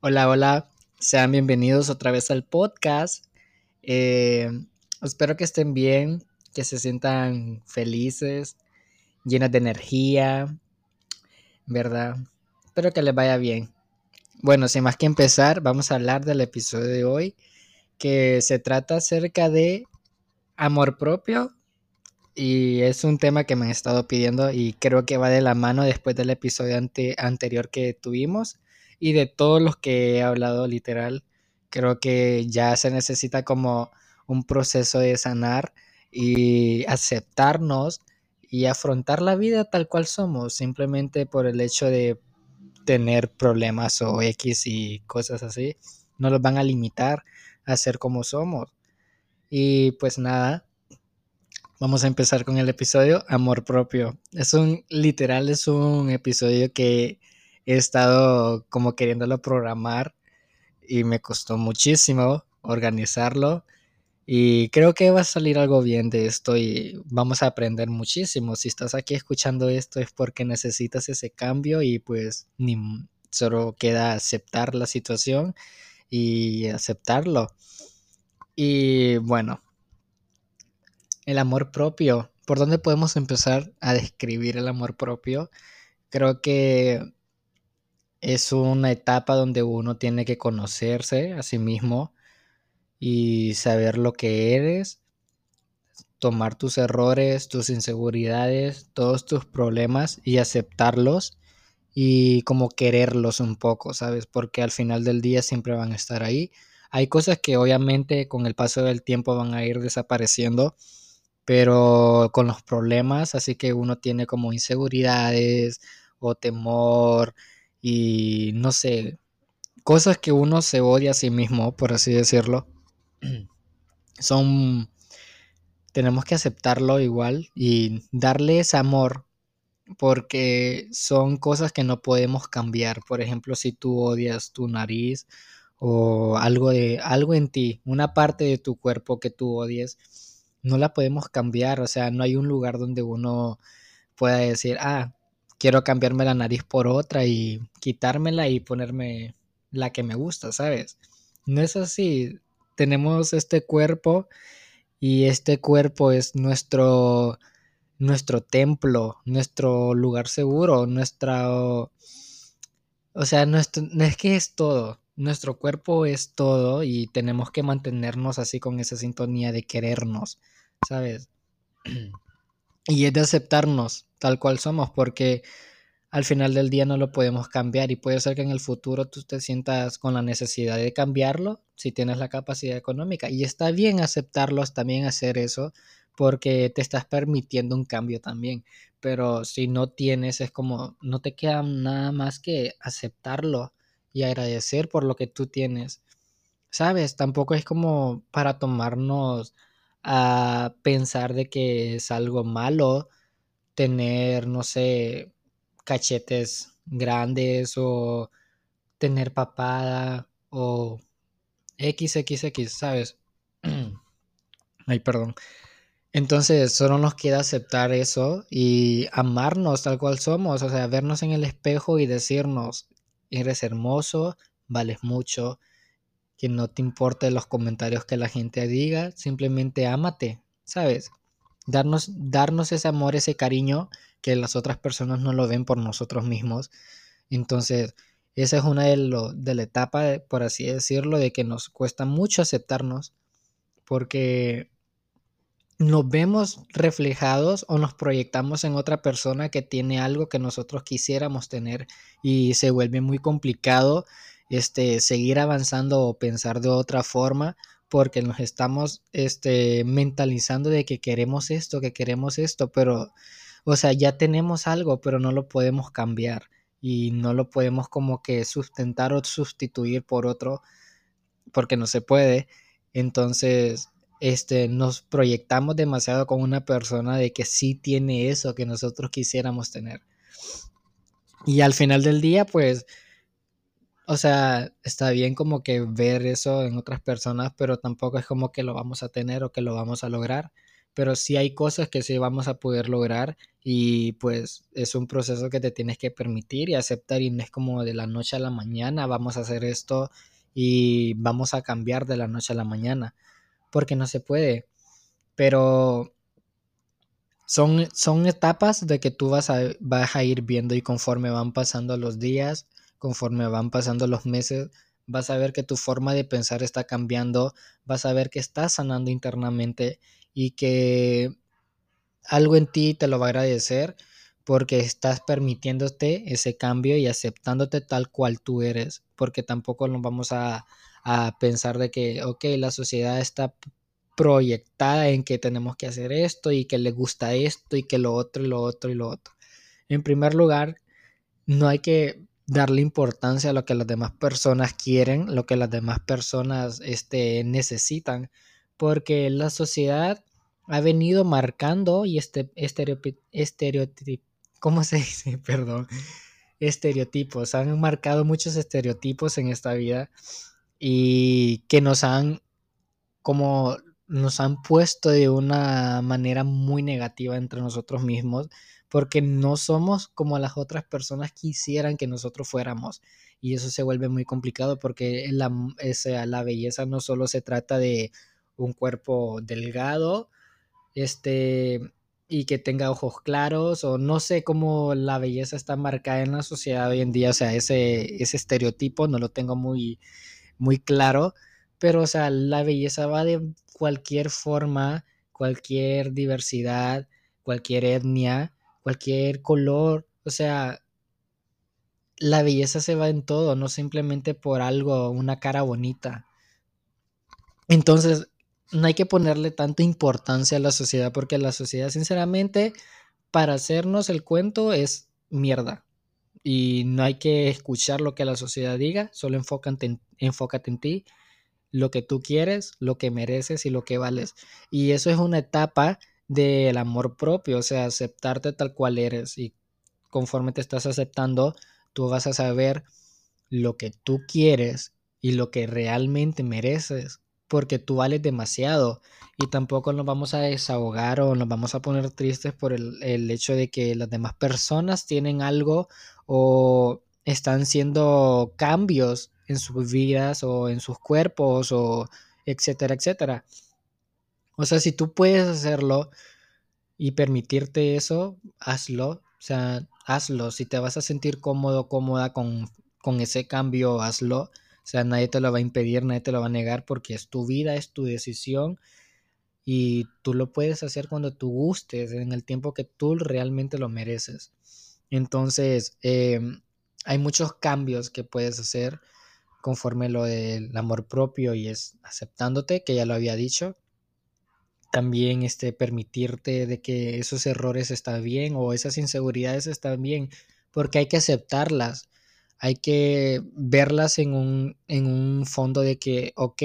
Hola, hola, sean bienvenidos otra vez al podcast. Eh, espero que estén bien, que se sientan felices, llenas de energía, ¿verdad? Espero que les vaya bien. Bueno, sin más que empezar, vamos a hablar del episodio de hoy, que se trata acerca de amor propio y es un tema que me han estado pidiendo y creo que va de la mano después del episodio anterior que tuvimos y de todos los que he hablado literal, creo que ya se necesita como un proceso de sanar y aceptarnos y afrontar la vida tal cual somos, simplemente por el hecho de tener problemas o X y cosas así, no los van a limitar a ser como somos. Y pues nada, vamos a empezar con el episodio Amor propio. Es un literal, es un episodio que he estado como queriéndolo programar y me costó muchísimo organizarlo y creo que va a salir algo bien de esto y vamos a aprender muchísimo. Si estás aquí escuchando esto es porque necesitas ese cambio y pues ni solo queda aceptar la situación y aceptarlo. Y bueno, el amor propio. ¿Por dónde podemos empezar a describir el amor propio? Creo que es una etapa donde uno tiene que conocerse a sí mismo y saber lo que eres, tomar tus errores, tus inseguridades, todos tus problemas y aceptarlos y como quererlos un poco, ¿sabes? Porque al final del día siempre van a estar ahí. Hay cosas que obviamente con el paso del tiempo van a ir desapareciendo, pero con los problemas, así que uno tiene como inseguridades o temor y no sé, cosas que uno se odia a sí mismo, por así decirlo, son, tenemos que aceptarlo igual y darle ese amor porque son cosas que no podemos cambiar. Por ejemplo, si tú odias tu nariz o algo de algo en ti, una parte de tu cuerpo que tú odies, no la podemos cambiar, o sea, no hay un lugar donde uno pueda decir, ah, quiero cambiarme la nariz por otra y quitármela y ponerme la que me gusta, ¿sabes? No es así. Tenemos este cuerpo y este cuerpo es nuestro nuestro templo, nuestro lugar seguro, nuestra o sea, nuestro, es que es todo, nuestro cuerpo es todo y tenemos que mantenernos así con esa sintonía de querernos, ¿sabes? Y es de aceptarnos tal cual somos, porque al final del día no lo podemos cambiar y puede ser que en el futuro tú te sientas con la necesidad de cambiarlo si tienes la capacidad económica. Y está bien aceptarlo, también hacer eso, porque te estás permitiendo un cambio también. Pero si no tienes, es como, no te queda nada más que aceptarlo y agradecer por lo que tú tienes. ¿Sabes? Tampoco es como para tomarnos a pensar de que es algo malo tener, no sé, cachetes grandes o tener papada o XXX, ¿sabes? Ay, perdón. Entonces, solo nos queda aceptar eso y amarnos tal cual somos, o sea, vernos en el espejo y decirnos, eres hermoso, vales mucho, que no te importe los comentarios que la gente diga, simplemente ámate, ¿sabes? Darnos, darnos ese amor, ese cariño que las otras personas no lo ven por nosotros mismos. Entonces, esa es una de, lo, de la etapa, por así decirlo, de que nos cuesta mucho aceptarnos porque nos vemos reflejados o nos proyectamos en otra persona que tiene algo que nosotros quisiéramos tener y se vuelve muy complicado este, seguir avanzando o pensar de otra forma porque nos estamos este, mentalizando de que queremos esto, que queremos esto, pero, o sea, ya tenemos algo, pero no lo podemos cambiar y no lo podemos como que sustentar o sustituir por otro porque no se puede. Entonces, este, nos proyectamos demasiado con una persona de que sí tiene eso que nosotros quisiéramos tener. Y al final del día, pues, o sea, está bien como que ver eso en otras personas, pero tampoco es como que lo vamos a tener o que lo vamos a lograr, pero sí hay cosas que sí vamos a poder lograr y pues es un proceso que te tienes que permitir y aceptar y no es como de la noche a la mañana vamos a hacer esto y vamos a cambiar de la noche a la mañana, porque no se puede, pero son, son etapas de que tú vas a, vas a ir viendo y conforme van pasando los días, conforme van pasando los meses, vas a ver que tu forma de pensar está cambiando, vas a ver que estás sanando internamente y que algo en ti te lo va a agradecer porque estás permitiéndote ese cambio y aceptándote tal cual tú eres, porque tampoco nos vamos a, a pensar de que, ok, la sociedad está proyectada en que tenemos que hacer esto y que le gusta esto y que lo otro y lo otro y lo otro. En primer lugar, no hay que darle importancia a lo que las demás personas quieren, lo que las demás personas este, necesitan, porque la sociedad ha venido marcando y este estereotip, ¿cómo se dice? Perdón, estereotipos, han marcado muchos estereotipos en esta vida y que nos han como nos han puesto de una manera muy negativa entre nosotros mismos porque no somos como las otras personas quisieran que nosotros fuéramos. Y eso se vuelve muy complicado porque la, la belleza no solo se trata de un cuerpo delgado, este, y que tenga ojos claros, o no sé cómo la belleza está marcada en la sociedad hoy en día, o sea, ese, ese estereotipo no lo tengo muy, muy claro, pero o sea, la belleza va de cualquier forma, cualquier diversidad, cualquier etnia, cualquier color, o sea, la belleza se va en todo, no simplemente por algo, una cara bonita. Entonces, no hay que ponerle tanta importancia a la sociedad porque la sociedad, sinceramente, para hacernos el cuento es mierda. Y no hay que escuchar lo que la sociedad diga, solo enfócate en, enfócate en ti lo que tú quieres, lo que mereces y lo que vales. Y eso es una etapa del amor propio, o sea, aceptarte tal cual eres. Y conforme te estás aceptando, tú vas a saber lo que tú quieres y lo que realmente mereces, porque tú vales demasiado. Y tampoco nos vamos a desahogar o nos vamos a poner tristes por el, el hecho de que las demás personas tienen algo o están siendo cambios en sus vidas o en sus cuerpos o etcétera, etcétera. O sea, si tú puedes hacerlo y permitirte eso, hazlo. O sea, hazlo. Si te vas a sentir cómodo, cómoda con, con ese cambio, hazlo. O sea, nadie te lo va a impedir, nadie te lo va a negar porque es tu vida, es tu decisión y tú lo puedes hacer cuando tú gustes, en el tiempo que tú realmente lo mereces. Entonces, em, hay muchos cambios que puedes hacer conforme lo del amor propio y es aceptándote, que ya lo había dicho. También este, permitirte de que esos errores están bien o esas inseguridades están bien, porque hay que aceptarlas, hay que verlas en un, en un fondo de que, ok,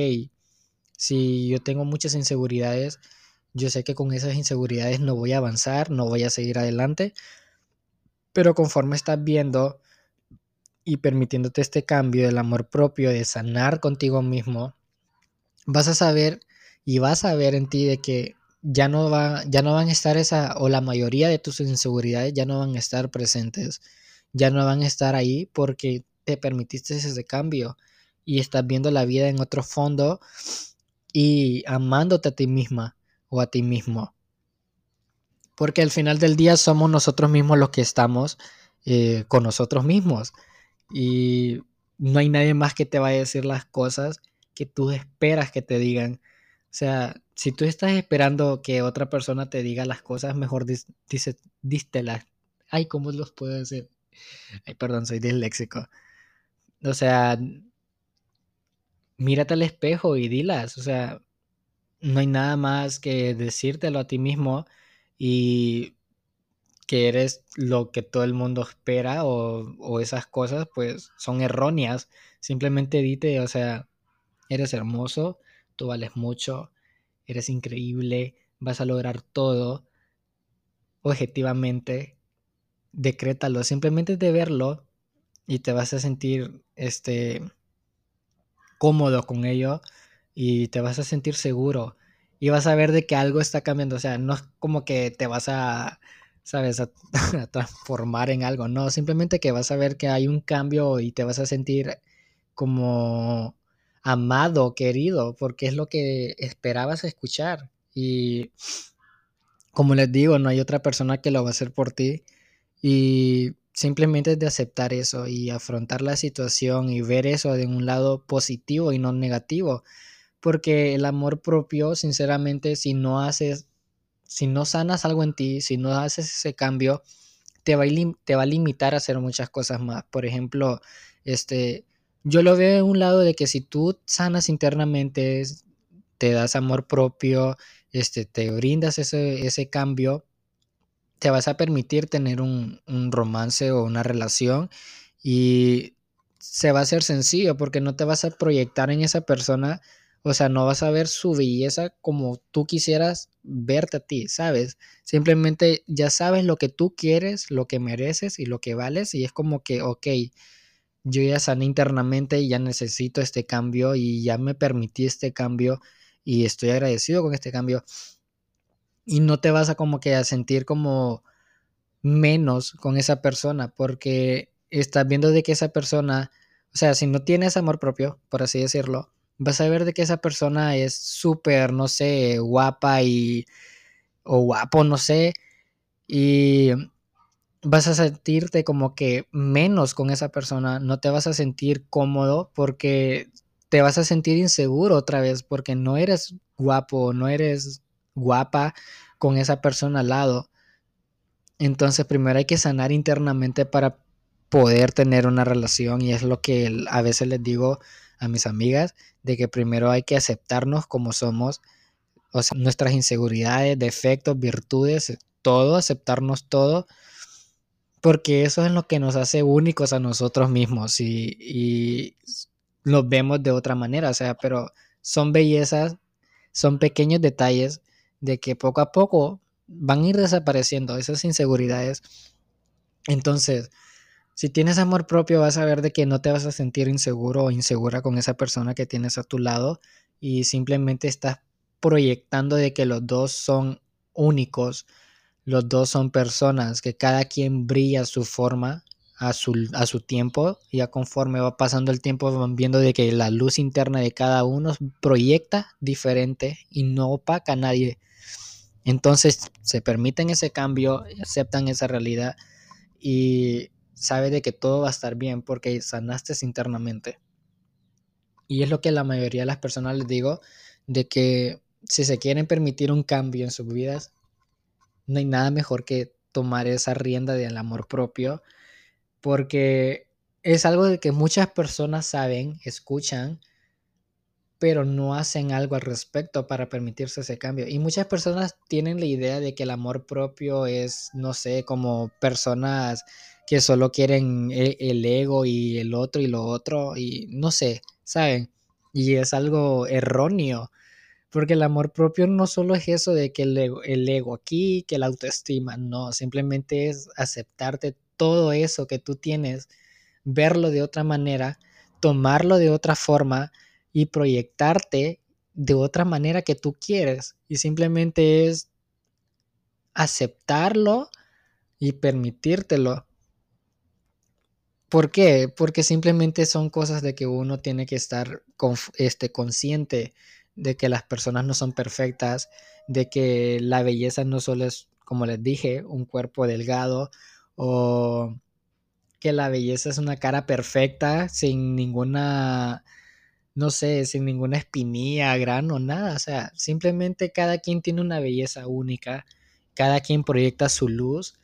si yo tengo muchas inseguridades, yo sé que con esas inseguridades no voy a avanzar, no voy a seguir adelante, pero conforme estás viendo y permitiéndote este cambio del amor propio, de sanar contigo mismo, vas a saber y vas a ver en ti de que ya no, va, ya no van a estar esa, o la mayoría de tus inseguridades ya no van a estar presentes, ya no van a estar ahí porque te permitiste ese cambio y estás viendo la vida en otro fondo y amándote a ti misma o a ti mismo. Porque al final del día somos nosotros mismos los que estamos eh, con nosotros mismos y no hay nadie más que te vaya a decir las cosas que tú esperas que te digan. O sea, si tú estás esperando que otra persona te diga las cosas, mejor dice, dístelas. Ay, ¿cómo los puedo decir? Ay, perdón, soy disléxico. O sea, mírate al espejo y dilas. O sea, no hay nada más que decírtelo a ti mismo y que eres lo que todo el mundo espera o, esas cosas, pues son erróneas. Simplemente dite, o sea, eres hermoso, tú vales mucho, eres increíble, vas a lograr todo. Objetivamente, decrétalo, simplemente de verlo y te vas a sentir este cómodo con ello y te vas a sentir seguro y vas a ver de que algo está cambiando. O sea, no es como que te vas a, sabes, a, transformar en algo. No, simplemente que vas a ver que hay un cambio y te vas a sentir como amado, querido, porque es lo que esperabas escuchar. Y como les digo, no hay otra persona que lo va a hacer por ti. Y simplemente de aceptar eso y afrontar la situación y ver eso de un lado positivo y no negativo. Porque el amor propio, sinceramente, si no haces, si no sanas algo en ti, si no haces ese cambio, te va a, te va a limitar a hacer muchas cosas más. Por ejemplo, este, yo lo veo en un lado de que si tú sanas internamente, te das amor propio, este, te brindas ese, ese cambio, te vas a permitir tener un, un, romance o una relación y se va a hacer sencillo porque no te vas a proyectar en esa persona, o sea, no vas a ver su belleza como tú quisieras verte a ti, ¿sabes? Simplemente ya sabes lo que tú quieres, lo que mereces y lo que vales y es como que, ok, yo ya sané internamente y ya necesito este cambio y ya me permití este cambio y estoy agradecido con este cambio. Y no te vas a como que a sentir como menos con esa persona porque estás viendo de que esa persona, o sea, si no tienes amor propio, por así decirlo, vas a ver de que esa persona es súper, no sé, guapa y o guapo, no sé, y vas a sentirte como que menos con esa persona, no te vas a sentir cómodo porque te vas a sentir inseguro otra vez porque no eres guapo, no eres guapa con esa persona al lado. Entonces primero hay que sanar internamente para poder tener una relación y es lo que a veces les digo a mis amigas, de que primero hay que aceptarnos como somos, o sea, nuestras inseguridades, defectos, virtudes, todo, aceptarnos todo porque eso es lo que nos hace únicos a nosotros mismos y, y los vemos de otra manera, o sea, pero son bellezas, son pequeños detalles de que poco a poco van a ir desapareciendo esas inseguridades. Entonces, si tienes amor propio, vas a ver de que no te vas a sentir inseguro o insegura con esa persona que tienes a tu lado y simplemente estás proyectando de que los dos son únicos los dos son personas que cada quien brilla su forma, a su, a su tiempo, y ya conforme va pasando el tiempo van viendo de que la luz interna de cada uno proyecta diferente y no opaca a nadie. Entonces se permiten ese cambio, aceptan esa realidad y sabe de que todo va a estar bien porque sanaste internamente. Y es lo que la mayoría de las personas les digo, de que si se quieren permitir un cambio en sus vidas, no hay nada mejor que tomar esa rienda del amor propio, porque es algo de que muchas personas saben, escuchan, pero no hacen algo al respecto para permitirse ese cambio. Y muchas personas tienen la idea de que el amor propio es, no sé, como personas que solo quieren el, el ego y el otro y lo otro, y no sé, ¿saben? Y es algo erróneo porque el amor propio no solo es eso de que el ego, aquí, que la autoestima, no, simplemente es aceptarte todo eso que tú tienes, verlo de otra manera, tomarlo de otra forma y proyectarte de otra manera que tú quieres. Y simplemente es aceptarlo y permitírtelo. ¿Por qué? Porque simplemente son cosas de que uno tiene que estar este, consciente de que las personas no son perfectas, de que la belleza no solo es, como les dije, un cuerpo delgado o que la belleza es una cara perfecta sin ninguna, no sé, sin ninguna espinilla, grano, nada. O sea, simplemente cada quien tiene una belleza única, cada quien proyecta su luz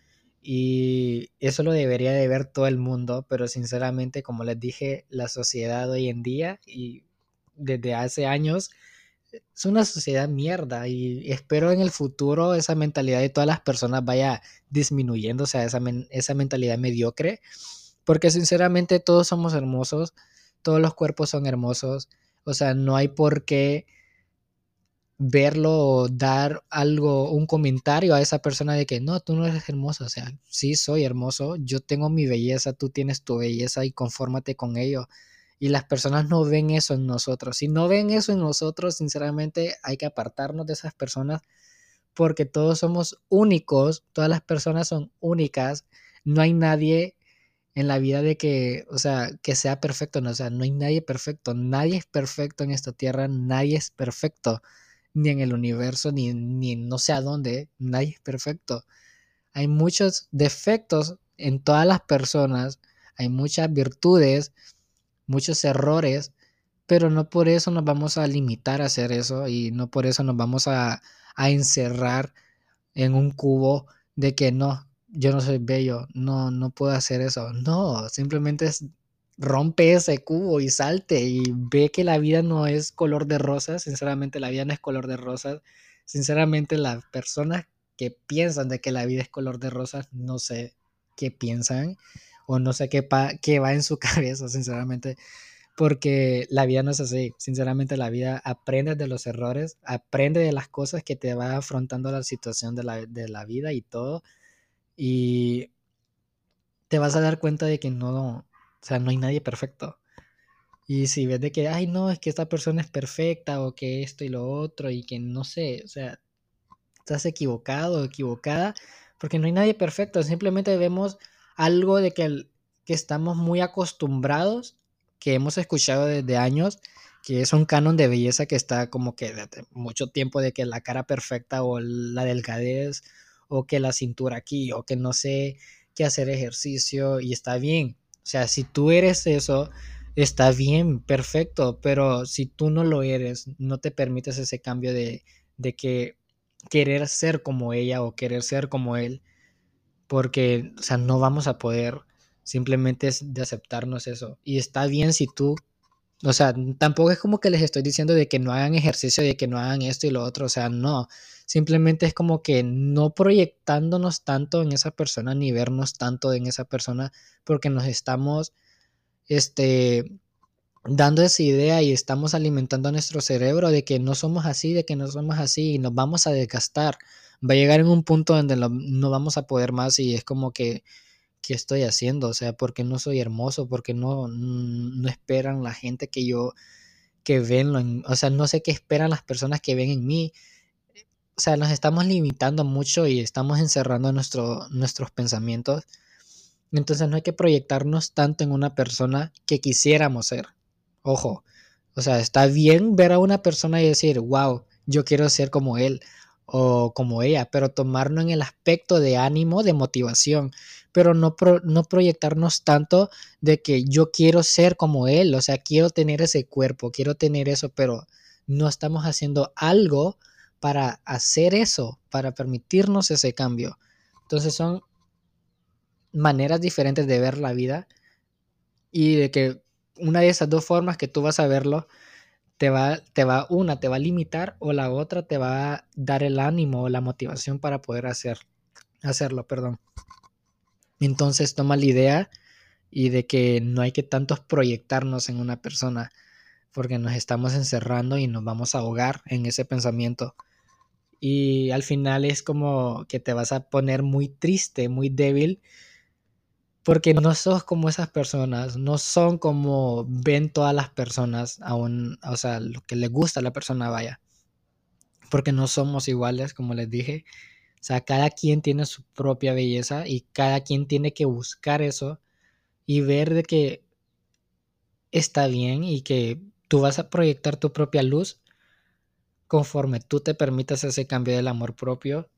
y eso lo debería de ver todo el mundo, pero sinceramente, como les dije, la sociedad hoy en día y desde hace años es una sociedad mierda y espero en el futuro esa mentalidad de todas las personas vaya disminuyendo, o sea, esa, esa mentalidad mediocre, porque sinceramente todos somos hermosos, todos los cuerpos son hermosos, o sea, no hay por qué verlo o dar algo, un comentario a esa persona de que no, tú no eres hermoso, o sea, sí soy hermoso, yo tengo mi belleza, tú tienes tu belleza y confórmate con ello. Y las personas no ven eso en nosotros. Si no ven eso en nosotros, sinceramente hay que apartarnos de esas personas porque todos somos únicos, todas las personas son únicas. No hay nadie en la vida de que, o sea, que sea perfecto, no, o sea, no hay nadie perfecto, nadie es perfecto en esta tierra, nadie es perfecto, ni en el universo, ni, ni no sé a dónde, nadie es perfecto. Hay muchos defectos en todas las personas, hay muchas virtudes, muchos errores, pero no por eso nos vamos a limitar a hacer eso y no por eso nos vamos a, a encerrar en un cubo de que no, yo no soy bello, no, no puedo hacer eso. No, simplemente rompe ese cubo y salte y ve que la vida no es color de rosas. Sinceramente, la vida no es color de rosas. Sinceramente, las personas que piensan de que la vida es color de rosas, no sé qué piensan o no sé qué, qué va en su cabeza, sinceramente, porque la vida no es así. Sinceramente, la vida aprende de los errores, aprende de las cosas que te va afrontando la situación de la, de la vida y todo y te vas a dar cuenta de que no, o sea, no hay nadie perfecto. Y si ves de que, ay, no, es que esta persona es perfecta o que esto y lo otro y que no sé, o sea, estás equivocado o equivocada porque no hay nadie perfecto. Simplemente vemos algo de que, que estamos muy acostumbrados, que hemos escuchado desde años, que es un canon de belleza que está como que mucho tiempo de que la cara perfecta o la delgadez o que la cintura aquí, o que no sé qué hacer ejercicio y está bien. O sea, si tú eres eso, está bien, perfecto, pero si tú no lo eres, no te permites ese cambio de, de que querer ser como ella o querer ser como él, porque, o sea, no vamos a poder, simplemente es de aceptarnos eso. Y está bien si tú, o sea, tampoco es como que les estoy diciendo de que no hagan ejercicio, de que no hagan esto y lo otro, o sea, no, Simplemente es como que no proyectándonos tanto en esa persona ni vernos tanto en esa persona porque nos estamos este dando esa idea y estamos alimentando a nuestro cerebro de que no somos así, de que no somos así y nos vamos a desgastar. Va a llegar en un punto donde no vamos a poder más y es como que ¿qué estoy haciendo? O sea, porque no soy hermoso, porque no, no esperan la gente que yo, que ven, o sea, no sé qué esperan las personas que ven en mí o sea, nos estamos limitando mucho y estamos encerrando nuestro, nuestros pensamientos. Entonces no hay que proyectarnos tanto en una persona que quisiéramos ser. Ojo, o sea, está bien ver a una persona y decir, wow, yo quiero ser como él o como ella, pero tomarlo en el aspecto de ánimo, de motivación, pero no, no proyectarnos tanto de que yo quiero ser como él, o sea, quiero tener ese cuerpo, quiero tener eso, pero no estamos haciendo algo para hacer eso, para permitirnos ese cambio. Entonces son maneras diferentes de ver la vida y de que una de esas dos formas que tú vas a verlo te va, te va, una te va a limitar o la otra te va a dar el ánimo o la motivación para poder hacer, hacerlo, perdón. Entonces toma la idea y de que no hay que tantos proyectarnos en una persona porque nos estamos encerrando y nos vamos a ahogar en ese pensamiento y al final es como que te vas a poner muy triste, muy débil, porque no sos como esas personas, no son como ven todas las personas, aún, o sea, lo que le gusta a la persona vaya, porque no somos iguales, como les dije. O sea, cada quien tiene su propia belleza y cada quien tiene que buscar eso y ver de que está bien y que tú vas a proyectar tu propia luz conforme tú te permitas ese cambio del amor propio.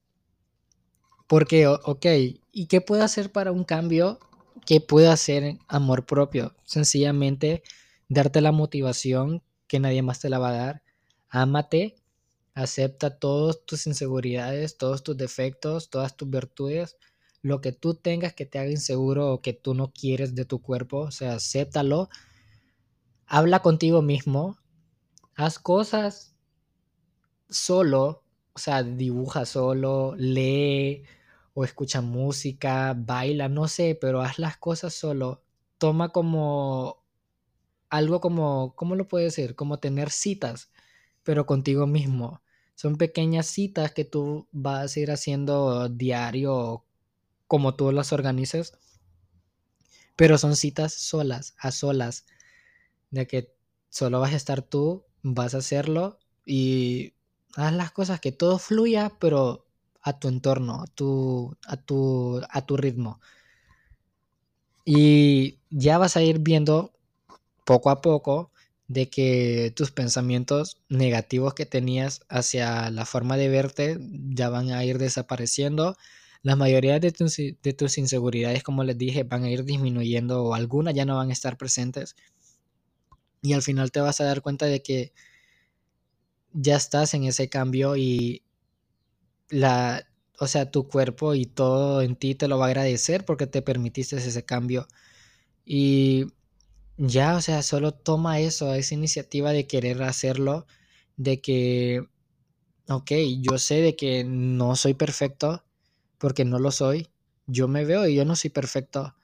Porque, ok, ¿y qué puedo hacer para un cambio? ¿Qué puedo hacer amor propio? Sencillamente darte la motivación que nadie más te la va a dar. Ámate, acepta todas tus inseguridades, todos tus defectos, todas tus virtudes, lo que tú tengas que te haga inseguro o que tú no quieres de tu cuerpo, o sea, acéptalo. Habla contigo mismo, haz cosas solo, o sea, dibuja solo, lee o escucha música, baila, no sé, pero haz las cosas solo. Toma como algo como, ¿cómo lo puedes decir? Como tener citas, pero contigo mismo. Son pequeñas citas que tú vas a ir haciendo diario como tú las organices, pero son citas solas, a solas. de que solo vas a estar tú, vas a hacerlo y haz las cosas que todo fluya, pero a tu entorno, a tu, a tu, a tu ritmo. Y ya vas a ir viendo poco a poco de que tus pensamientos negativos que tenías hacia la forma de verte ya van a ir desapareciendo. La mayoría de tus, de tus inseguridades, como les dije, van a ir disminuyendo o algunas ya no van a estar presentes. Y al final te vas a dar cuenta de que ya estás en ese cambio y la, o sea, tu cuerpo y todo en ti te lo va a agradecer porque te permitiste ese cambio. Y ya, o sea, solo toma eso, esa iniciativa de querer hacerlo, de que, ok, yo sé de que no soy perfecto, porque no lo soy. Yo me veo y yo no soy perfecto.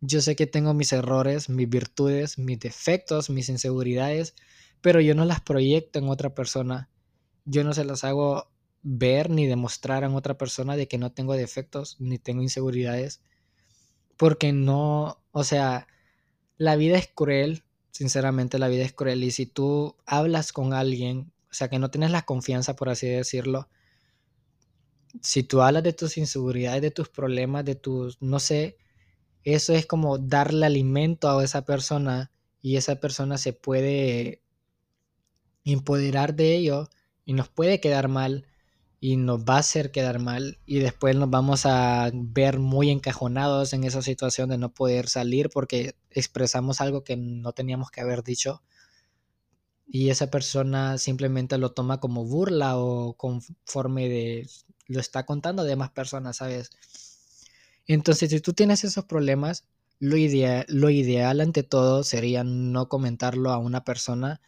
Yo sé que tengo mis errores, mis virtudes, mis defectos, mis inseguridades, pero yo no las proyecto en otra persona. Yo no se las hago ver ni demostrar a otra persona de que no tengo defectos ni tengo inseguridades. Porque no, o sea, la vida es cruel, sinceramente la vida es cruel. Y si tú hablas con alguien, o sea, que no tienes la confianza, por así decirlo, si tú hablas de tus inseguridades, de tus problemas, de tus, no sé, eso es como darle alimento a esa persona y esa persona se puede empoderar de ello y nos puede quedar mal y nos va a hacer quedar mal y después nos vamos a ver muy encajonados en esa situación de no poder salir porque expresamos algo que no teníamos que haber dicho y esa persona simplemente lo toma como burla o conforme de lo está contando a demás personas, ¿sabes? Entonces, si tú tienes esos problemas, lo ideal, lo ideal ante todo sería no comentarlo a una persona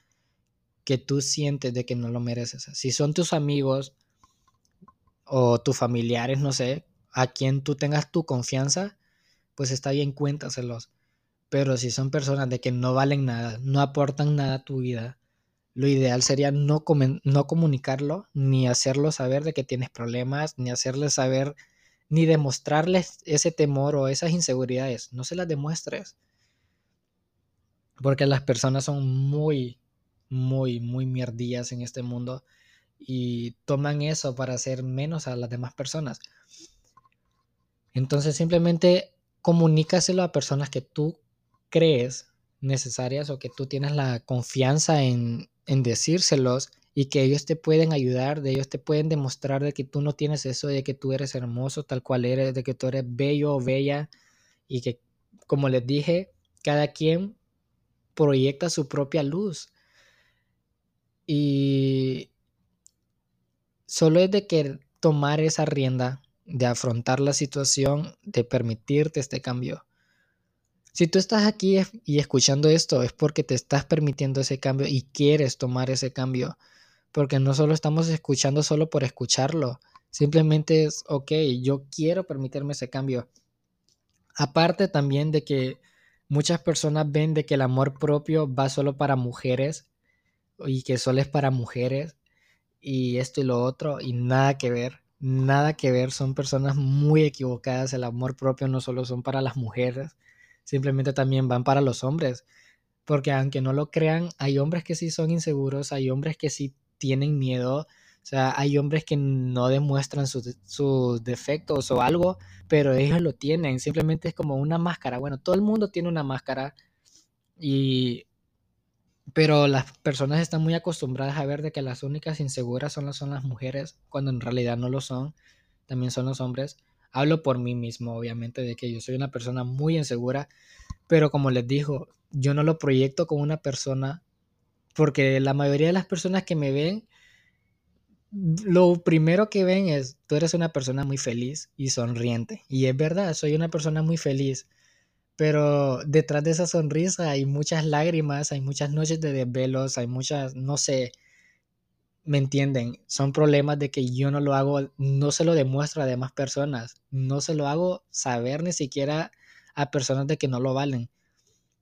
que tú sientes de que no lo mereces. Si son tus amigos, o tus familiares, no sé, a quien tú tengas tu confianza, pues está bien, cuéntaselos. Pero si son personas de que no valen nada, no aportan nada a tu vida, lo ideal sería no, no comunicarlo, ni hacerlo saber de que tienes problemas, ni hacerles saber, ni demostrarles ese temor o esas inseguridades. No se las demuestres. Porque las personas son muy, muy, muy mierdillas en este mundo y toman eso para hacer menos a las demás personas. Entonces simplemente comunícaselo a personas que tú crees necesarias o que tú tienes la confianza en, en decírselos y que ellos te pueden ayudar, de ellos te pueden demostrar de que tú no tienes eso, de que tú eres hermoso tal cual eres, de que tú eres bello o bella y que, como les dije, cada quien proyecta su propia luz. Y Solo es de que tomar esa rienda, de afrontar la situación, de permitirte este cambio. Si tú estás aquí y escuchando esto es porque te estás permitiendo ese cambio y quieres tomar ese cambio. Porque no solo estamos escuchando solo por escucharlo. Simplemente es, ok, yo quiero permitirme ese cambio. Aparte también de que muchas personas ven de que el amor propio va solo para mujeres y que solo es para mujeres y esto y lo otro y nada que ver, nada que ver, son personas muy equivocadas, el amor propio no solo son para las mujeres, simplemente también van para los hombres, porque aunque no lo crean, hay hombres que sí son inseguros, hay hombres que sí tienen miedo, o sea, hay hombres que no demuestran sus, sus defectos o algo, pero ellos lo tienen, simplemente es como una máscara, bueno, todo el mundo tiene una máscara y pero las personas están muy acostumbradas a ver de que las únicas inseguras son las, son las mujeres, cuando en realidad no lo son, también son los hombres. Hablo por mí mismo, obviamente, de que yo soy una persona muy insegura, pero como les digo, yo no lo proyecto con una persona, porque la mayoría de las personas que me ven, lo primero que ven es, tú eres una persona muy feliz y sonriente. Y es verdad, soy una persona muy feliz pero detrás de esa sonrisa hay muchas lágrimas, hay muchas noches de desvelos, hay muchas, no sé, ¿me entienden? Son problemas de que yo no lo hago, no se lo demuestro a demás personas, no se lo hago saber ni siquiera a personas de que no lo valen.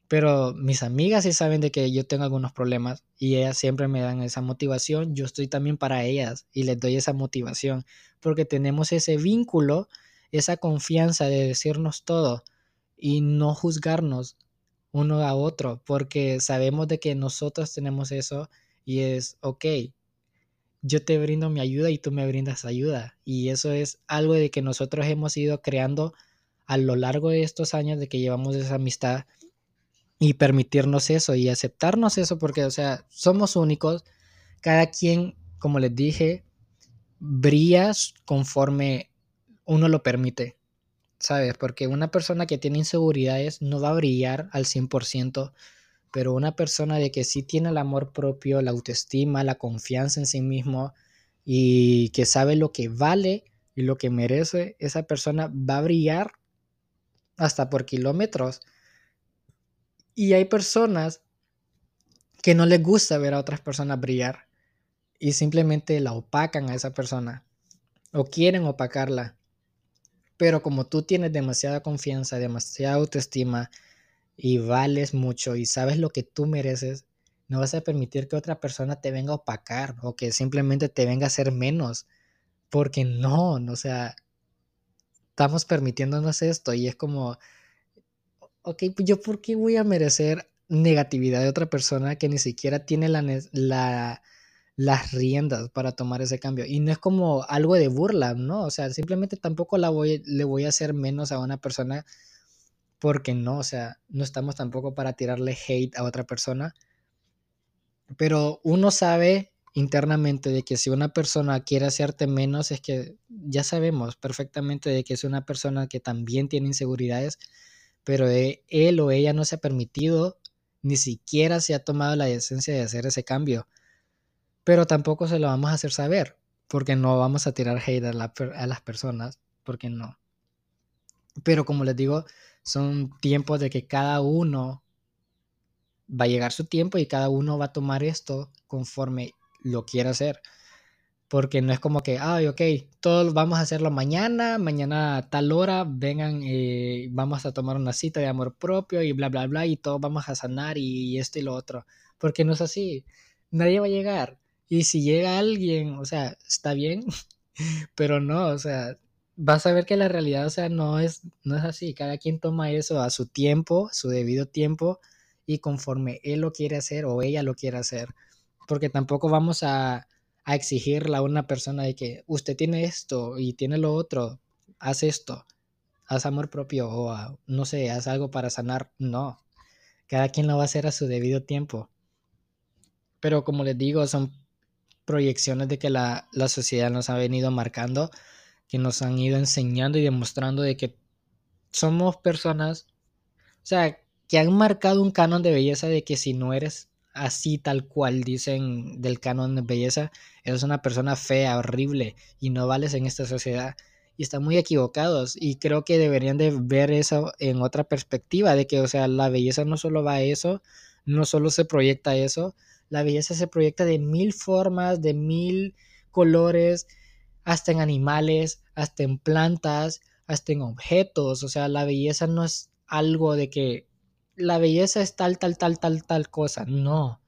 Pero mis amigas sí saben de que yo tengo algunos problemas y ellas siempre me dan esa motivación. Yo estoy también para ellas y les doy esa motivación porque tenemos ese vínculo, esa confianza de decirnos todo y no juzgarnos uno a otro, porque sabemos de que nosotros tenemos eso y es, ok, yo te brindo mi ayuda y tú me brindas ayuda. Y eso es algo de que nosotros hemos ido creando a lo largo de estos años de que llevamos esa amistad y permitirnos eso y aceptarnos eso porque, o sea, somos únicos. Cada quien, como les dije, brilla conforme uno lo permite. ¿Sabes? Porque una persona que tiene inseguridades no va a brillar al 100%, pero una persona de que sí tiene el amor propio, la autoestima, la confianza en sí mismo y que sabe lo que vale y lo que merece, esa persona va a brillar hasta por kilómetros. Y hay personas que no les gusta ver a otras personas brillar y simplemente la opacan a esa persona o quieren opacarla. Pero como tú tienes demasiada confianza, demasiada autoestima y vales mucho y sabes lo que tú mereces, no vas a permitir que otra persona te venga a opacar o que simplemente te venga a hacer menos. Porque no, o sea, estamos permitiéndonos esto y es como, ok, pues yo por qué voy a merecer negatividad de otra persona que ni siquiera tiene la, la las riendas para tomar ese cambio. Y no es como algo de burla, ¿no? O sea, simplemente tampoco la voy, le voy a hacer menos a una persona porque no, o sea, no estamos tampoco para tirarle hate a otra persona. Pero uno sabe internamente de que si una persona quiere hacerte menos, es que ya sabemos perfectamente de que es una persona que también tiene inseguridades, pero e, él o ella no se ha permitido, ni siquiera se ha tomado la decencia de hacer ese cambio pero tampoco se lo vamos a hacer saber, porque no vamos a tirar hate a, las personas, porque no. Pero como les digo, son tiempos de que cada uno va a llegar su tiempo y cada uno va a tomar esto conforme lo quiera hacer. Porque no es como que, ay, ok, todos vamos a hacerlo mañana, mañana a tal hora, vengan, eh, vamos a tomar una cita de amor propio y bla, bla, bla, y todos vamos a sanar y esto y lo otro. Porque no es así. Nadie va a llegar. Y si llega alguien, o sea, está bien, pero no, o sea, vas a ver que la realidad, o sea, no es, no es así. Cada quien toma eso a su tiempo, su debido tiempo, y conforme él lo quiere hacer o ella lo quiere hacer. Porque tampoco vamos a, a exigirle a una persona de que usted tiene esto y tiene lo otro, haz esto, haz amor propio o no sé, haz algo para sanar. No, cada quien lo va a hacer a su debido tiempo. Pero como les digo, son proyecciones de que la, sociedad nos ha venido marcando, que nos han ido enseñando y demostrando de que somos personas, o sea, que han marcado un canon de belleza de que si no eres así tal cual dicen del canon de belleza, eres una persona fea, horrible y no vales en esta sociedad. Y están muy equivocados y creo que deberían de ver eso en otra perspectiva, de que, o sea, la belleza no solo va a eso, no solo se proyecta eso, la belleza se proyecta de mil formas, de mil colores, hasta en animales, hasta en plantas, hasta en objetos. O sea, la belleza no es algo de que la belleza es tal, tal, tal, tal, tal cosa. No.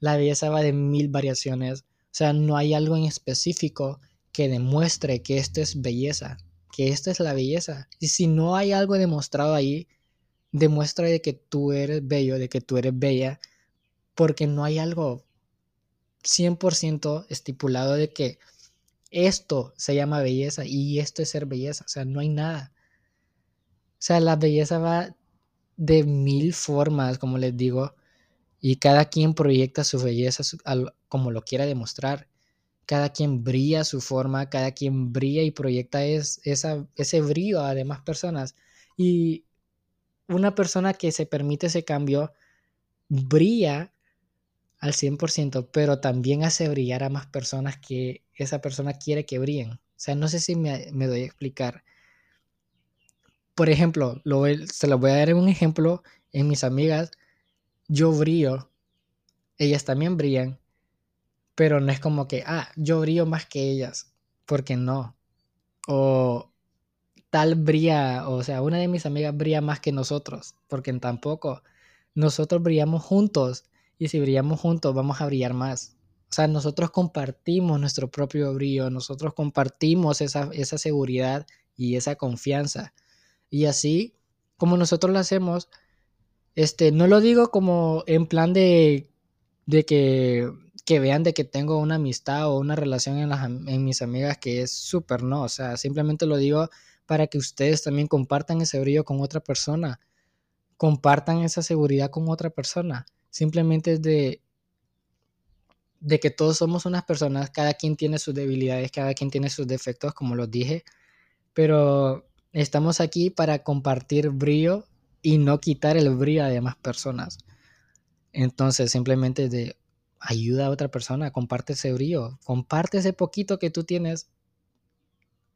La belleza va de mil variaciones. O sea, no hay algo en específico que demuestre que esto es belleza, que esto es la belleza. Y si no hay algo demostrado ahí, demuestra de que tú eres bello, de que tú eres bella, porque no hay algo 100% estipulado de que esto se llama belleza y esto es ser belleza, o sea, no hay nada. O sea, la belleza va de mil formas, como les digo, y cada quien proyecta su belleza como lo quiera demostrar. Cada quien brilla su forma, cada quien brilla y proyecta es, ese brillo a demás personas. Y una persona que se permite ese cambio brilla al 100%, pero también hace brillar a más personas que esa persona quiere que brillen. O sea, no sé si me, doy a explicar. Por ejemplo, lo, se lo voy a dar un ejemplo en mis amigas. Yo brillo, ellas también brillan, pero no es como que, ah, yo brillo más que ellas, porque no. O tal brilla, o sea, una de mis amigas brilla más que nosotros, porque tampoco. Nosotros brillamos juntos y si brillamos juntos, vamos a brillar más. O sea, nosotros compartimos nuestro propio brillo, nosotros compartimos esa, esa seguridad y esa confianza. Y así, como nosotros lo hacemos, Este, no lo digo como en plan de, de que, que vean de que tengo una amistad o una relación en, las, en mis amigas que es súper no, o sea, simplemente lo digo para que ustedes también compartan ese brillo con otra persona, compartan esa seguridad con otra persona, simplemente es de, de que todos somos unas personas, cada quien tiene sus debilidades, cada quien tiene sus defectos, como los dije, pero estamos aquí para compartir brillo y no quitar el brillo a demás personas. Entonces, simplemente de ayuda a otra persona, comparte ese brillo, comparte ese poquito que tú tienes,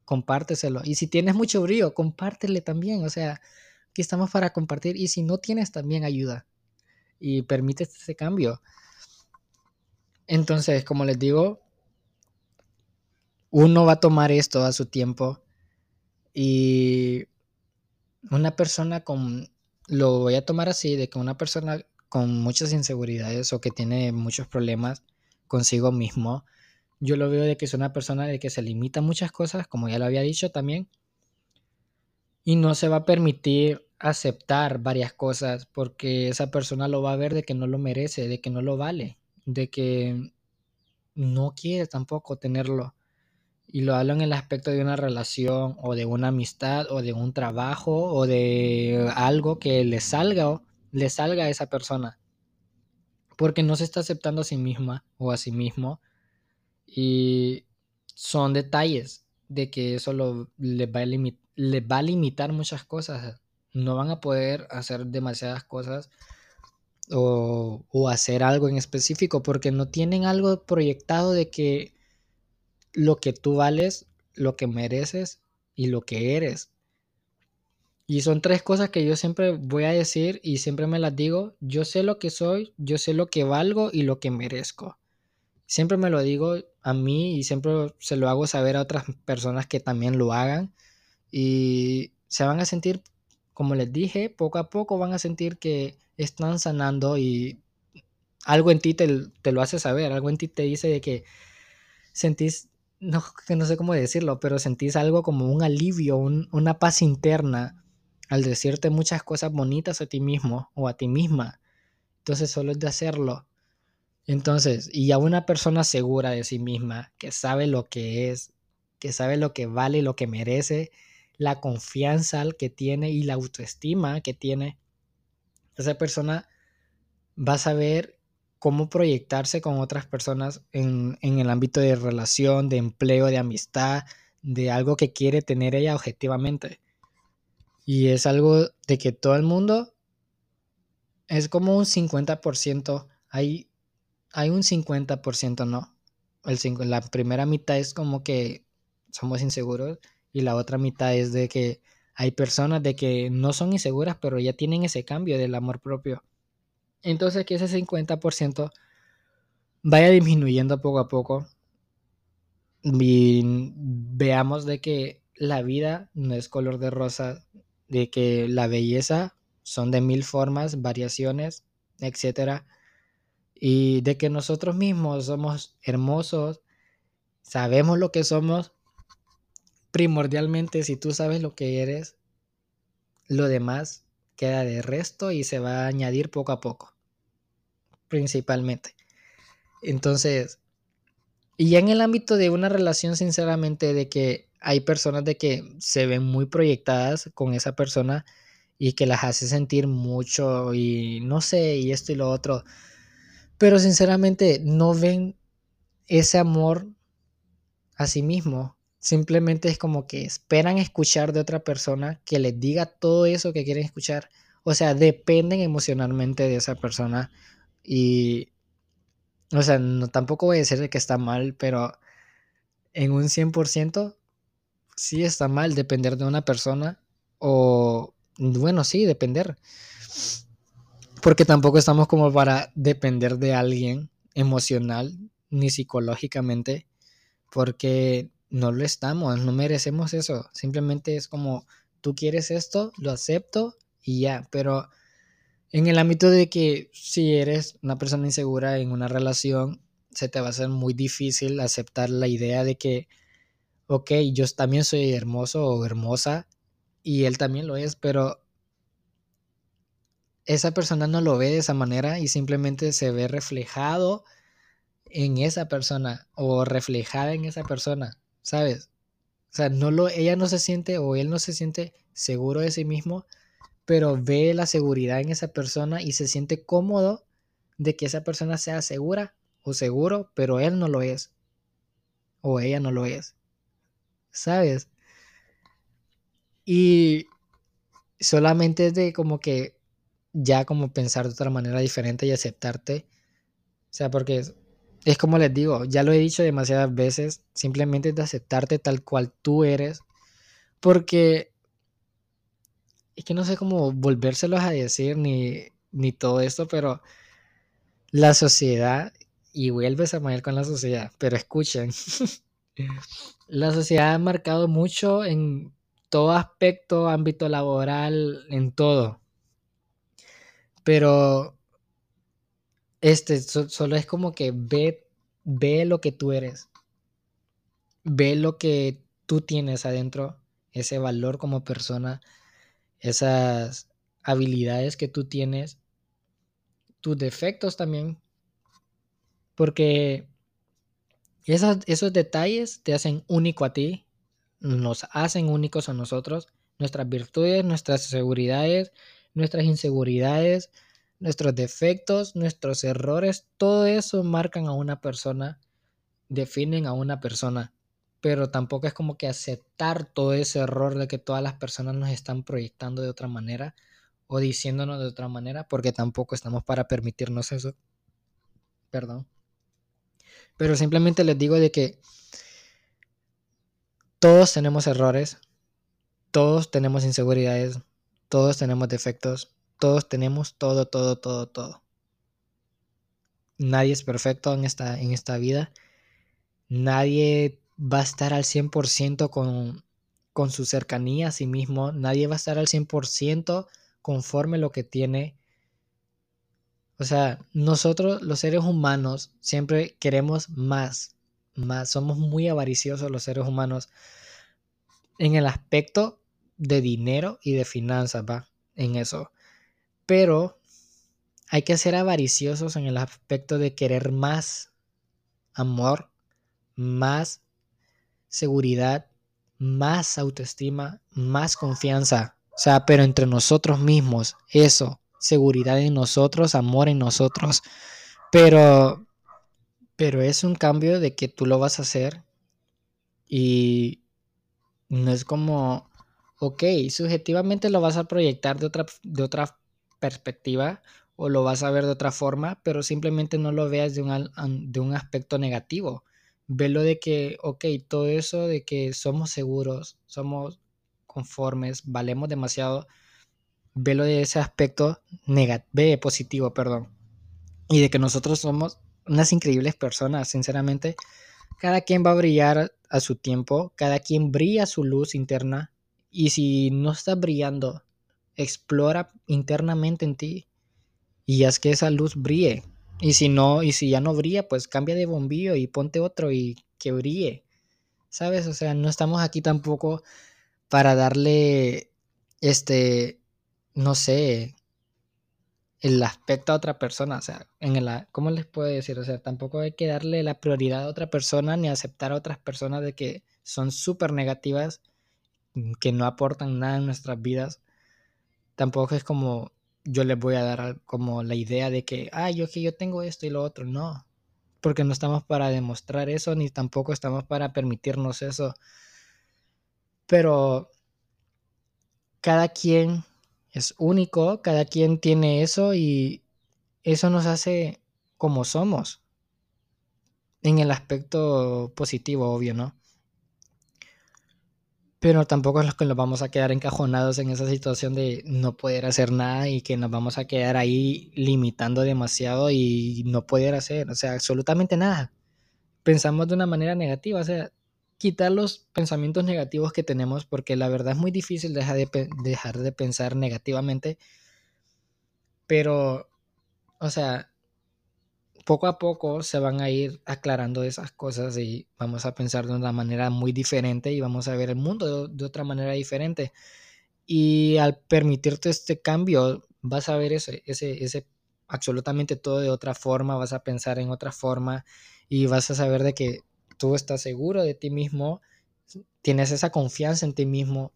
compárteselo. Y si tienes mucho brillo, compártele también. O sea, aquí estamos para compartir. Y si no tienes, también ayuda. Y permite ese cambio. Entonces, como les digo, uno va a tomar esto a su tiempo. Y una persona con lo voy a tomar así, de que una persona con muchas inseguridades o que tiene muchos problemas consigo mismo, yo lo veo de que es una persona de que se limita a muchas cosas, como ya lo había dicho también, y no se va a permitir aceptar varias cosas porque esa persona lo va a ver de que no lo merece, de que no lo vale, de que no quiere tampoco tenerlo y lo hablo en el aspecto de una relación o de una amistad o de un trabajo o de algo que le salga o le salga a esa persona. Porque no se está aceptando a sí misma o a sí mismo. Y son detalles de que eso lo, le va, a va a limitar muchas cosas. No van a poder hacer demasiadas cosas o, o hacer algo en específico porque no tienen algo proyectado de que lo que tú vales, lo que mereces y lo que eres. Y son tres cosas que yo siempre voy a decir y siempre me las digo. Yo sé lo que soy, yo sé lo que valgo y lo que merezco. Siempre me lo digo a mí y siempre se lo hago saber a otras personas que también lo hagan. Y se van a sentir, como les dije, poco a poco van a sentir que están sanando y algo en ti te, lo hace saber, algo en ti te dice de que sentís no, que no sé cómo decirlo, pero sentís algo como un alivio, una paz interna al decirte muchas cosas bonitas a ti mismo o a ti misma. Entonces solo es de hacerlo. Entonces, y a una persona segura de sí misma, que sabe lo que es, que sabe lo que vale y lo que merece, la confianza que tiene y la autoestima que tiene, esa persona va a saber cómo proyectarse con otras personas en, el ámbito de relación, de empleo, de amistad, de algo que quiere tener ella objetivamente. Y es algo de que todo el mundo es como un 50%, hay, hay un 50%, ¿no? El, la primera mitad es como que somos inseguros y la otra mitad es de que hay personas de que no son inseguras, pero ya tienen ese cambio del amor propio. Entonces que ese 50% vaya disminuyendo poco a poco veamos de que la vida no es color de rosa, de que la belleza son de mil formas, variaciones, etcétera, y de que nosotros mismos somos hermosos, sabemos lo que somos. Primordialmente, si tú sabes lo que eres, lo demás queda de resto y se va a añadir poco a poco, principalmente. Entonces, y ya en el ámbito de una relación, sinceramente, de que hay personas de que se ven muy proyectadas con esa persona y que las hace sentir mucho y no sé, y esto y lo otro, pero sinceramente no ven ese amor a sí mismo Simplemente es como que esperan escuchar de otra persona que les diga todo eso que quieren escuchar. O sea, dependen emocionalmente de esa persona. Y, o sea, no, tampoco voy a decir que está mal, pero en un 100% sí está mal depender de una persona. O, bueno, sí, depender. Porque tampoco estamos como para depender de alguien emocional ni psicológicamente. Porque no lo estamos, no merecemos eso. Simplemente es como, tú quieres esto, lo acepto y ya. Pero en el ámbito de que si eres una persona insegura en una relación, se te va a hacer muy difícil aceptar la idea de que, ok, yo también soy hermoso o hermosa y él también lo es, pero esa persona no lo ve de esa manera y simplemente se ve reflejado en esa persona o reflejada en esa persona, ¿sabes? O sea, no lo, ella no se siente o él no se siente seguro de sí mismo, pero ve la seguridad en esa persona y se siente cómodo de que esa persona sea segura o seguro, pero él no lo es. O ella no lo es. ¿Sabes? Y solamente es de como que ya como pensar de otra manera diferente y aceptarte. O sea, porque es, como les digo, ya lo he dicho demasiadas veces, simplemente de aceptarte tal cual tú eres. Porque es que no sé cómo volvérselos a decir ni, ni todo esto, pero la sociedad, y vuelves a mal con la sociedad, pero escuchen, la sociedad ha marcado mucho en todo aspecto, ámbito laboral, en todo. Pero este solo es como que ve, ve lo que tú eres. Ve lo que tú tienes adentro, ese valor como persona, esas habilidades que tú tienes, tus defectos también. Porque esos, esos detalles te hacen único a ti, nos hacen únicos a nosotros, nuestras virtudes, nuestras seguridades, nuestras inseguridades, nuestros defectos, nuestros errores, todo eso marcan a una persona, definen a una persona, pero tampoco es como que aceptar todo ese error de que todas las personas nos están proyectando de otra manera o diciéndonos de otra manera, porque tampoco estamos para permitirnos eso. Perdón. Pero simplemente les digo de que todos tenemos errores, todos tenemos inseguridades, todos tenemos defectos, todos tenemos todo, todo, todo, todo. Nadie es perfecto en esta, en esta vida. Nadie va a estar al 100% con, con su cercanía a sí mismo. Nadie va a estar al 100% conforme lo que tiene. O sea, nosotros los seres humanos siempre queremos más, más. Somos muy avariciosos los seres humanos en el aspecto de dinero y de finanzas, va, en eso. Pero hay que ser avariciosos en el aspecto de querer más amor, más seguridad, más autoestima, más confianza. O sea, pero entre nosotros mismos, eso, seguridad en nosotros, amor en nosotros. Pero, pero es un cambio de que tú lo vas a hacer y no es como ok, subjetivamente lo vas a proyectar de otra, de otra perspectiva o lo vas a ver de otra forma, pero simplemente no lo veas de un, de un aspecto negativo. Velo de que, ok, todo eso de que somos seguros, somos conformes, valemos demasiado, velo de ese aspecto negativo, positivo, perdón. Y de que nosotros somos unas increíbles personas, sinceramente. Cada quien va a brillar a su tiempo, cada quien brilla su luz interna y si no está brillando, explora internamente en ti y haz que esa luz brille. Y si no, y si ya no brilla, pues cambia de bombillo y ponte otro y que brille. ¿Sabes? O sea, no estamos aquí tampoco para darle este no sé, el aspecto a otra persona, o sea, en el, ¿cómo les puedo decir? O sea, tampoco hay que darle la prioridad a otra persona ni aceptar a otras personas de que son súper negativas que no aportan nada en nuestras vidas, tampoco es como yo les voy a dar como la idea de que, ah, yo que yo tengo esto y lo otro, no, porque no estamos para demostrar eso, ni tampoco estamos para permitirnos eso. Pero cada quien es único, cada quien tiene eso y eso nos hace como somos. En el aspecto positivo, obvio, ¿no? Pero tampoco es los que nos vamos a quedar encajonados en esa situación de no poder hacer nada y que nos vamos a quedar ahí limitando demasiado y no poder hacer, o sea, absolutamente nada. Pensamos de una manera negativa, o sea, quitar los pensamientos negativos que tenemos porque la verdad es muy difícil dejar de, dejar de pensar negativamente, pero, o sea, poco a poco se van a ir aclarando esas cosas y vamos a pensar de una manera muy diferente y vamos a ver el mundo de, otra manera diferente. Y al permitirte este cambio, vas a ver ese, ese, ese absolutamente todo de otra forma, vas a pensar en otra forma y vas a saber de que tú estás seguro de ti mismo, tienes esa confianza en ti mismo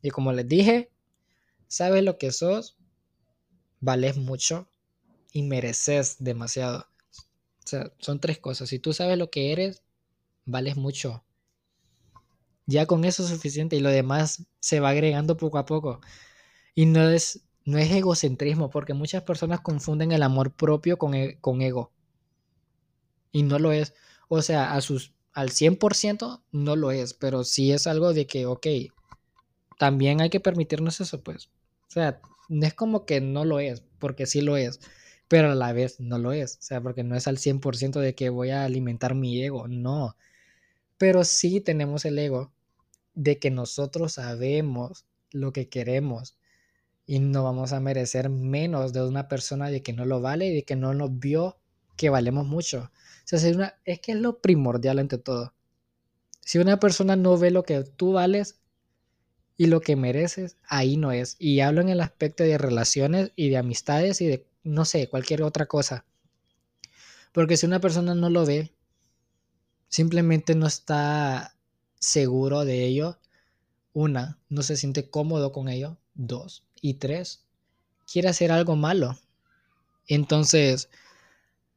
y como les dije, sabes lo que sos, vales mucho y mereces demasiado. Sea, son tres cosas. Si tú sabes lo que eres, vales mucho. Ya con eso es suficiente y lo demás se va agregando poco a poco. Y no es, no es egocentrismo, porque muchas personas confunden el amor propio con, e, con ego. Y no lo es. O sea, a sus, al 100% no lo es, pero sí es algo de que, ok, también hay que permitirnos eso, pues. O sea, no es como que no lo es, porque sí lo es, pero a la vez no lo es. O sea, porque no es al 100% de que voy a alimentar mi ego, no. Pero sí tenemos el ego de que nosotros sabemos lo que queremos y no vamos a merecer menos de una persona de que no lo vale y de que no nos vio que valemos mucho. O sea, es, una, es que es lo primordial ante todo. Si una persona no ve lo que tú vales y lo que mereces, ahí no es. Y hablo en el aspecto de relaciones y de amistades y de, no sé, cualquier otra cosa. Porque si una persona no lo ve, simplemente no está seguro de ello. Una, no se siente cómodo con ello. Dos, y tres, quiere hacer algo malo. Entonces,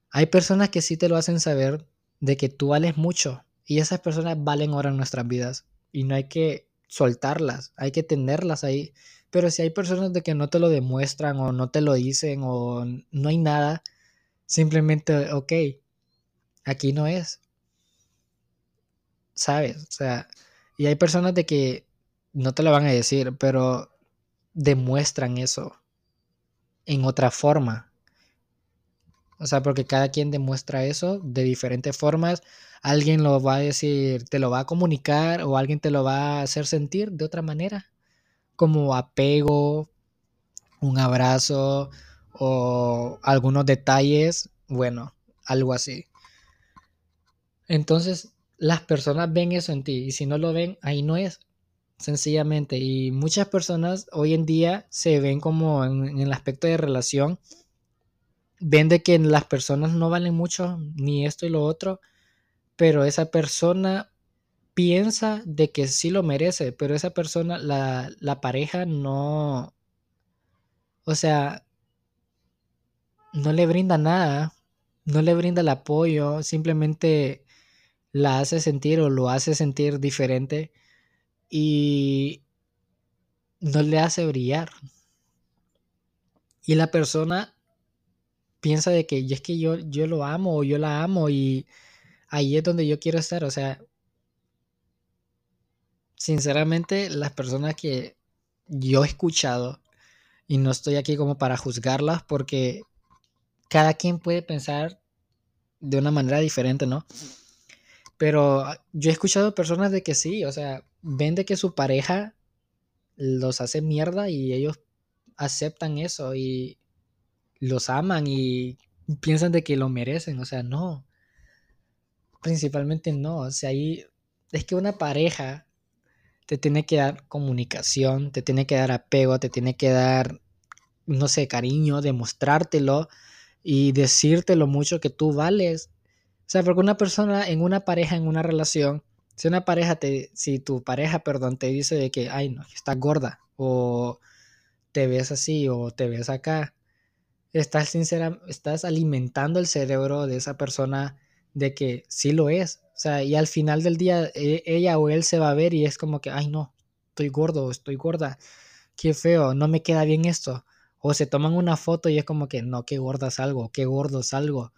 hay personas que sí te lo hacen saber de que tú vales mucho y esas personas valen ahora en nuestras vidas y no hay que soltarlas, hay que tenerlas ahí. Pero si hay personas de que no te lo demuestran o no te lo dicen o no hay nada, simplemente, ok, aquí no es. ¿Sabes? O sea, y hay personas de que no te lo van a decir, pero demuestran eso en otra forma. O sea, porque cada quien demuestra eso de diferentes formas. Alguien lo va a decir, te lo va a comunicar o alguien te lo va a hacer sentir de otra manera. Como apego, un abrazo o algunos detalles. Bueno, algo así. Entonces, las personas ven eso en ti y si no lo ven, ahí no es sencillamente. Y muchas personas hoy en día se ven como en, el aspecto de relación, ven de que las personas no valen mucho, ni esto y lo otro, pero esa persona piensa de que sí lo merece, pero esa persona, la, la pareja no, o sea, no le brinda nada, no le brinda el apoyo, simplemente la hace sentir o lo hace sentir diferente y no le hace brillar. Y la persona piensa de que es que yo, yo lo amo o yo la amo y ahí es donde yo quiero estar. O sea, sinceramente las personas que yo he escuchado y no estoy aquí como para juzgarlas porque cada quien puede pensar de una manera diferente, ¿no? Pero yo he escuchado personas de que sí, o sea, ven de que su pareja los hace mierda y ellos aceptan eso y los aman y piensan de que lo merecen, o sea, no. Principalmente no, o sea, ahí es que una pareja te tiene que dar comunicación, te tiene que dar apego, te tiene que dar, no sé, cariño, demostrártelo y decirte lo mucho que tú vales. O sea, porque una persona en una pareja, en una relación, si una pareja te, si tu pareja, perdón, te dice de que, ay, no, estás gorda, o te ves así, o te ves acá, estás sincera, estás alimentando el cerebro de esa persona de que sí lo es. Sea, y al final del día, e, ella o él se va a ver y es como que, ay, no, estoy gordo, estoy gorda, qué feo, no me queda bien esto. O se toman una foto y es como que, no, qué gorda salgo, qué gordo salgo.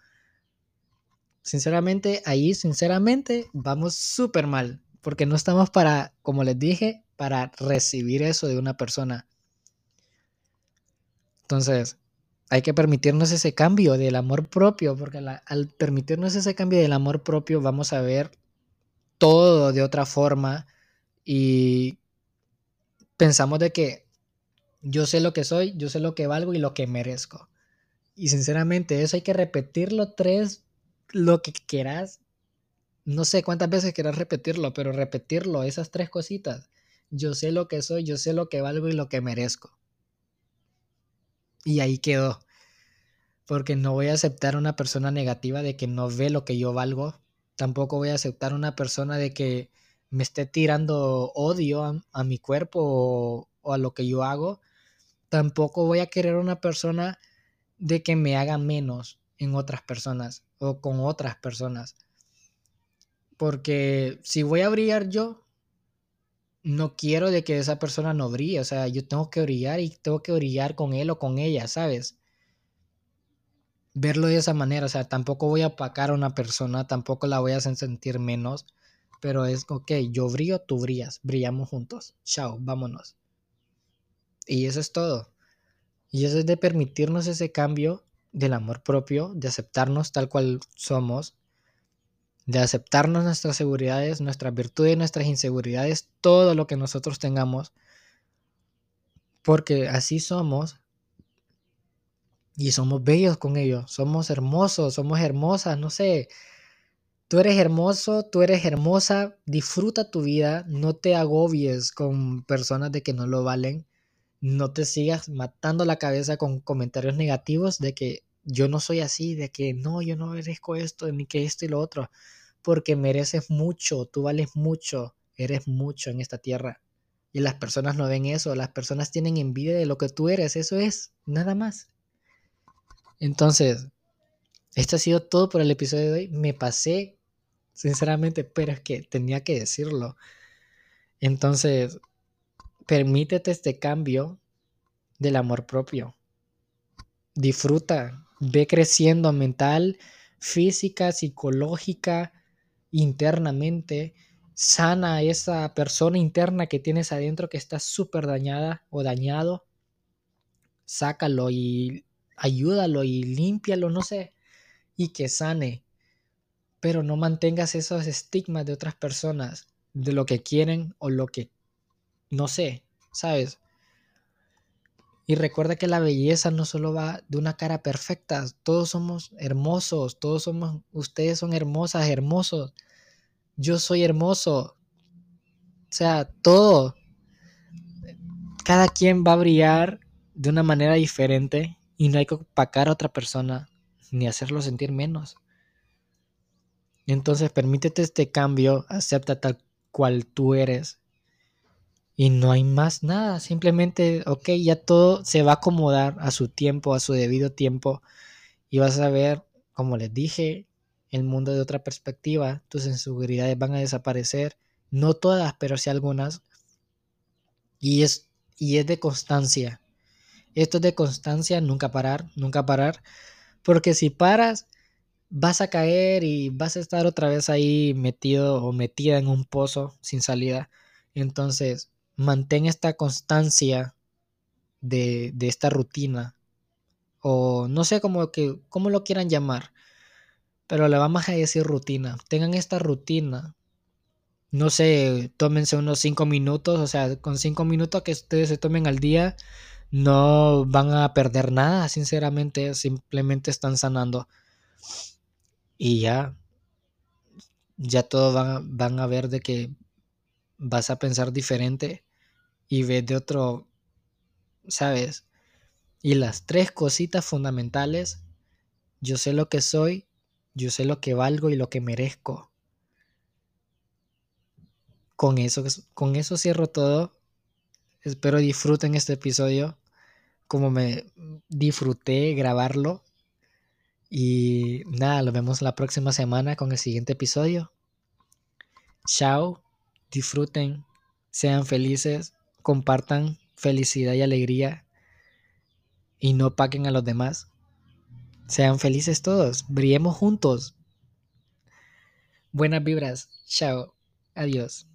Sinceramente, ahí, sinceramente, vamos súper mal. Porque no estamos para, como les dije, para recibir eso de una persona. Entonces, hay que permitirnos ese cambio del amor propio, porque al permitirnos ese cambio del amor propio vamos a ver todo de otra forma y pensamos de que yo sé lo que soy, yo sé lo que valgo y lo que merezco. Y sinceramente eso hay que repetirlo tres lo que quieras, no sé cuántas veces quieras repetirlo, pero repetirlo, esas tres cositas. Yo sé lo que soy, yo sé lo que valgo y lo que merezco. Y ahí quedó. Porque no voy a aceptar una persona negativa de que no ve lo que yo valgo. Tampoco voy a aceptar una persona de que me esté tirando odio a, mi cuerpo o, o a lo que yo hago. Tampoco voy a querer una persona de que me haga menos en otras personas o con otras personas. Porque si voy a brillar yo, no quiero de que esa persona no brille. O sea, yo tengo que brillar y tengo que brillar con él o con ella, ¿sabes? Verlo de esa manera. O sea, tampoco voy a opacar a una persona, tampoco la voy a hacer sentir menos. Pero es, ok, yo brillo, tú brillas, brillamos juntos. Chao, vámonos. Y eso es todo. Y eso es de permitirnos ese cambio del amor propio, de aceptarnos tal cual somos, de aceptarnos nuestras seguridades, nuestras virtudes, nuestras inseguridades, todo lo que nosotros tengamos, porque así somos y somos bellos con ellos, somos hermosos, somos hermosas, no sé. Tú eres hermoso, tú eres hermosa, disfruta tu vida, no te agobies con personas de que no lo valen no te sigas matando la cabeza con comentarios negativos de que yo no soy así, de que no, yo no merezco esto, ni que esto y lo otro, porque mereces mucho, tú vales mucho, eres mucho en esta tierra. Y las personas no ven eso, las personas tienen envidia de lo que tú eres, eso es, nada más. Entonces, esto ha sido todo por el episodio de hoy. Me pasé, sinceramente, pero es que tenía que decirlo. Entonces, permítete este cambio del amor propio. Disfruta, ve creciendo mental, física, psicológica, internamente. Sana esa persona interna que tienes adentro que está súper dañada o dañado. Sácalo y ayúdalo y límpialo, no sé, y que sane. Pero no mantengas esos estigmas de otras personas, de lo que quieren o lo que no sé, ¿sabes? Y recuerda que la belleza no solo va de una cara perfecta, todos somos hermosos, todos somos, ustedes son hermosas, hermosos, yo soy hermoso, o sea, todo, cada quien va a brillar de una manera diferente y no hay que opacar a otra persona ni hacerlo sentir menos. Entonces permítete este cambio, acepta tal cual tú eres y no hay más nada, simplemente, ok, ya todo se va a acomodar a su tiempo, a su debido tiempo y vas a ver, como les dije, el mundo de otra perspectiva, tus inseguridades van a desaparecer, no todas, pero sí algunas. Y es, y es de constancia. Esto es de constancia, nunca parar, nunca parar, porque si paras, vas a caer y vas a estar otra vez ahí metido o metida en un pozo sin salida. Entonces, mantén esta constancia de, esta rutina. O no sé cómo, que, cómo lo quieran llamar. Pero le vamos a decir rutina. Tengan esta rutina. No sé, tómense unos 5 minutos. O sea, con 5 minutos que ustedes se tomen al día, no van a perder nada, sinceramente. Simplemente están sanando. Y ya. Ya todos van, van a ver de que vas a pensar diferente y ves de otro, ¿sabes? Y las tres cositas fundamentales, yo sé lo que soy, yo sé lo que valgo y lo que merezco. Con eso, con eso cierro todo. Espero disfruten este episodio como me disfruté grabarlo. Y nada, lo vemos la próxima semana con el siguiente episodio. Chao, disfruten, sean felices compartan felicidad y alegría y no paquen a los demás. Sean felices todos, brillemos juntos. Buenas vibras, chao, adiós.